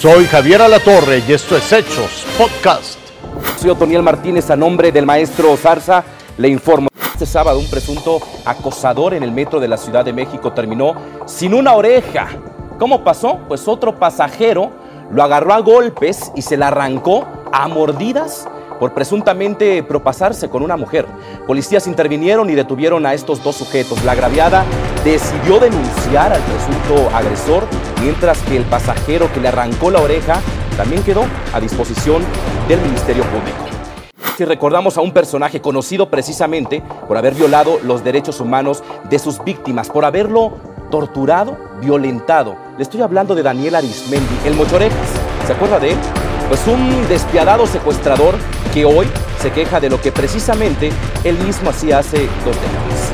Soy Javier Alatorre y esto es Hechos Podcast. Soy Otoniel Martínez a nombre del maestro Zarza. Le informo. Este sábado un presunto acosador en el metro de la Ciudad de México terminó sin una oreja. ¿Cómo pasó? Pues otro pasajero lo agarró a golpes y se la arrancó a mordidas por presuntamente propasarse con una mujer. Policías intervinieron y detuvieron a estos dos sujetos. La agraviada decidió denunciar al presunto agresor, mientras que el pasajero que le arrancó la oreja también quedó a disposición del Ministerio Público. Si recordamos a un personaje conocido precisamente por haber violado los derechos humanos de sus víctimas, por haberlo torturado, violentado. Le estoy hablando de Daniel Arismendi, el Mochorejas. ¿Se acuerda de él? Pues un despiadado secuestrador que hoy se queja de lo que precisamente él mismo hacía hace dos décadas.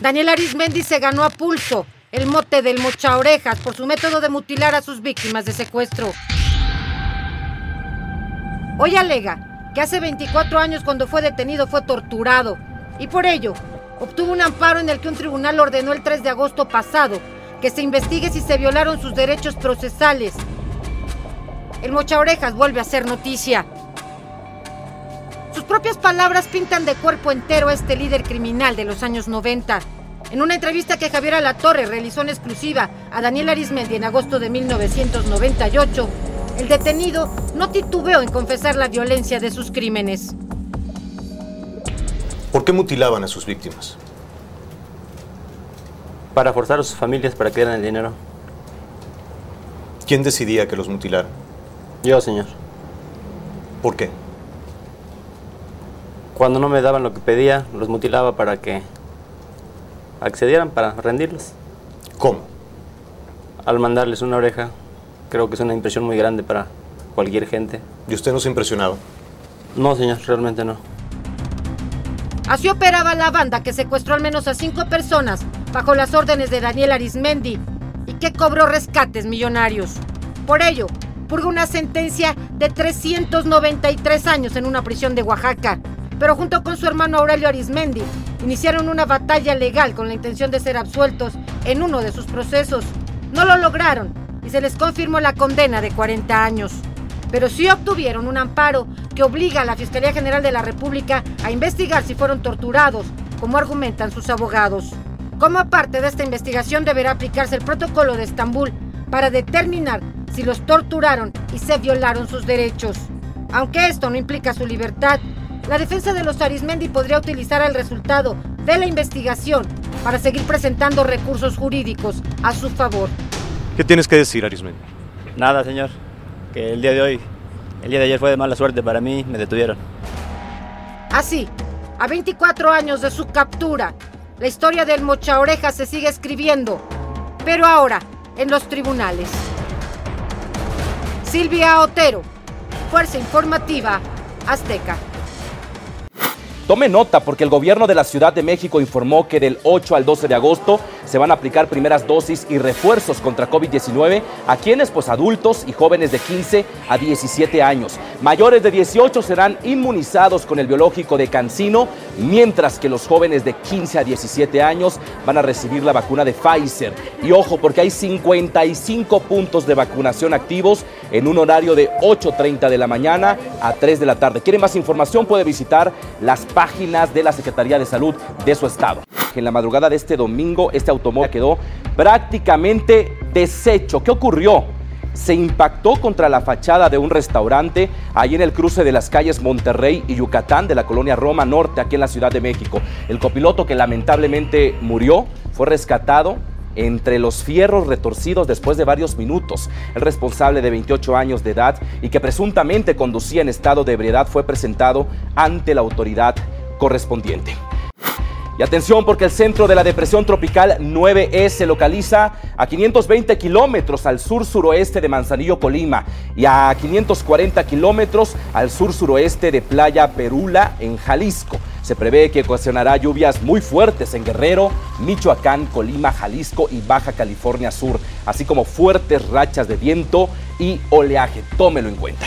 Daniel Arismendi se ganó a pulso el mote del mocha orejas por su método de mutilar a sus víctimas de secuestro. Hoy alega que hace 24 años cuando fue detenido fue torturado y por ello obtuvo un amparo en el que un tribunal ordenó el 3 de agosto pasado que se investigue si se violaron sus derechos procesales. El mocha orejas vuelve a ser noticia. Sus propias palabras pintan de cuerpo entero a este líder criminal de los años 90. En una entrevista que Javier Alatorre realizó en exclusiva a Daniel Arismendi en agosto de 1998, el detenido no titubeó en confesar la violencia de sus crímenes. ¿Por qué mutilaban a sus víctimas? Para forzar a sus familias para que dieran el dinero. ¿Quién decidía que los mutilaran? Yo, señor. ¿Por qué? Cuando no me daban lo que pedía, los mutilaba para que accedieran, para rendirlos. ¿Cómo? Al mandarles una oreja, creo que es una impresión muy grande para cualquier gente. ¿Y usted no se impresionaba? No, señor, realmente no. Así operaba la banda que secuestró al menos a cinco personas bajo las órdenes de Daniel Arismendi y que cobró rescates millonarios. Por ello, purga una sentencia de 393 años en una prisión de Oaxaca, pero junto con su hermano Aurelio Arismendi iniciaron una batalla legal con la intención de ser absueltos en uno de sus procesos. No lo lograron y se les confirmó la condena de 40 años. Pero sí obtuvieron un amparo que obliga a la Fiscalía General de la República a investigar si fueron torturados, como argumentan sus abogados. Como parte de esta investigación deberá aplicarse el protocolo de Estambul para determinar si los torturaron y se violaron sus derechos. Aunque esto no implica su libertad, la defensa de los Arismendi podría utilizar el resultado de la investigación para seguir presentando recursos jurídicos a su favor. ¿Qué tienes que decir, Arismendi? Nada, señor. Que el día de hoy, el día de ayer fue de mala suerte para mí, me detuvieron. Así, a 24 años de su captura, la historia del mocha oreja se sigue escribiendo, pero ahora en los tribunales. Silvia Otero, Fuerza Informativa Azteca. Tome nota porque el gobierno de la Ciudad de México informó que del 8 al 12 de agosto se van a aplicar primeras dosis y refuerzos contra COVID-19 a quienes, pues adultos y jóvenes de 15 a 17 años. Mayores de 18 serán inmunizados con el biológico de Cancino, mientras que los jóvenes de 15 a 17 años van a recibir la vacuna de Pfizer. Y ojo, porque hay 55 puntos de vacunación activos en un horario de 8.30 de la mañana a 3 de la tarde. ¿Quiere más información? Puede visitar las páginas de la Secretaría de Salud de su estado. En la madrugada de este domingo, este automóvil quedó prácticamente deshecho. ¿Qué ocurrió? Se impactó contra la fachada de un restaurante ahí en el cruce de las calles Monterrey y Yucatán de la colonia Roma Norte, aquí en la Ciudad de México. El copiloto que lamentablemente murió fue rescatado entre los fierros retorcidos después de varios minutos. El responsable de 28 años de edad y que presuntamente conducía en estado de ebriedad fue presentado ante la autoridad correspondiente. Y atención porque el centro de la depresión tropical 9E se localiza a 520 kilómetros al sur-suroeste de Manzanillo, Colima, y a 540 kilómetros al sur-suroeste de Playa Perula, en Jalisco. Se prevé que ocasionará lluvias muy fuertes en Guerrero, Michoacán, Colima, Jalisco y Baja California Sur, así como fuertes rachas de viento y oleaje. Tómelo en cuenta.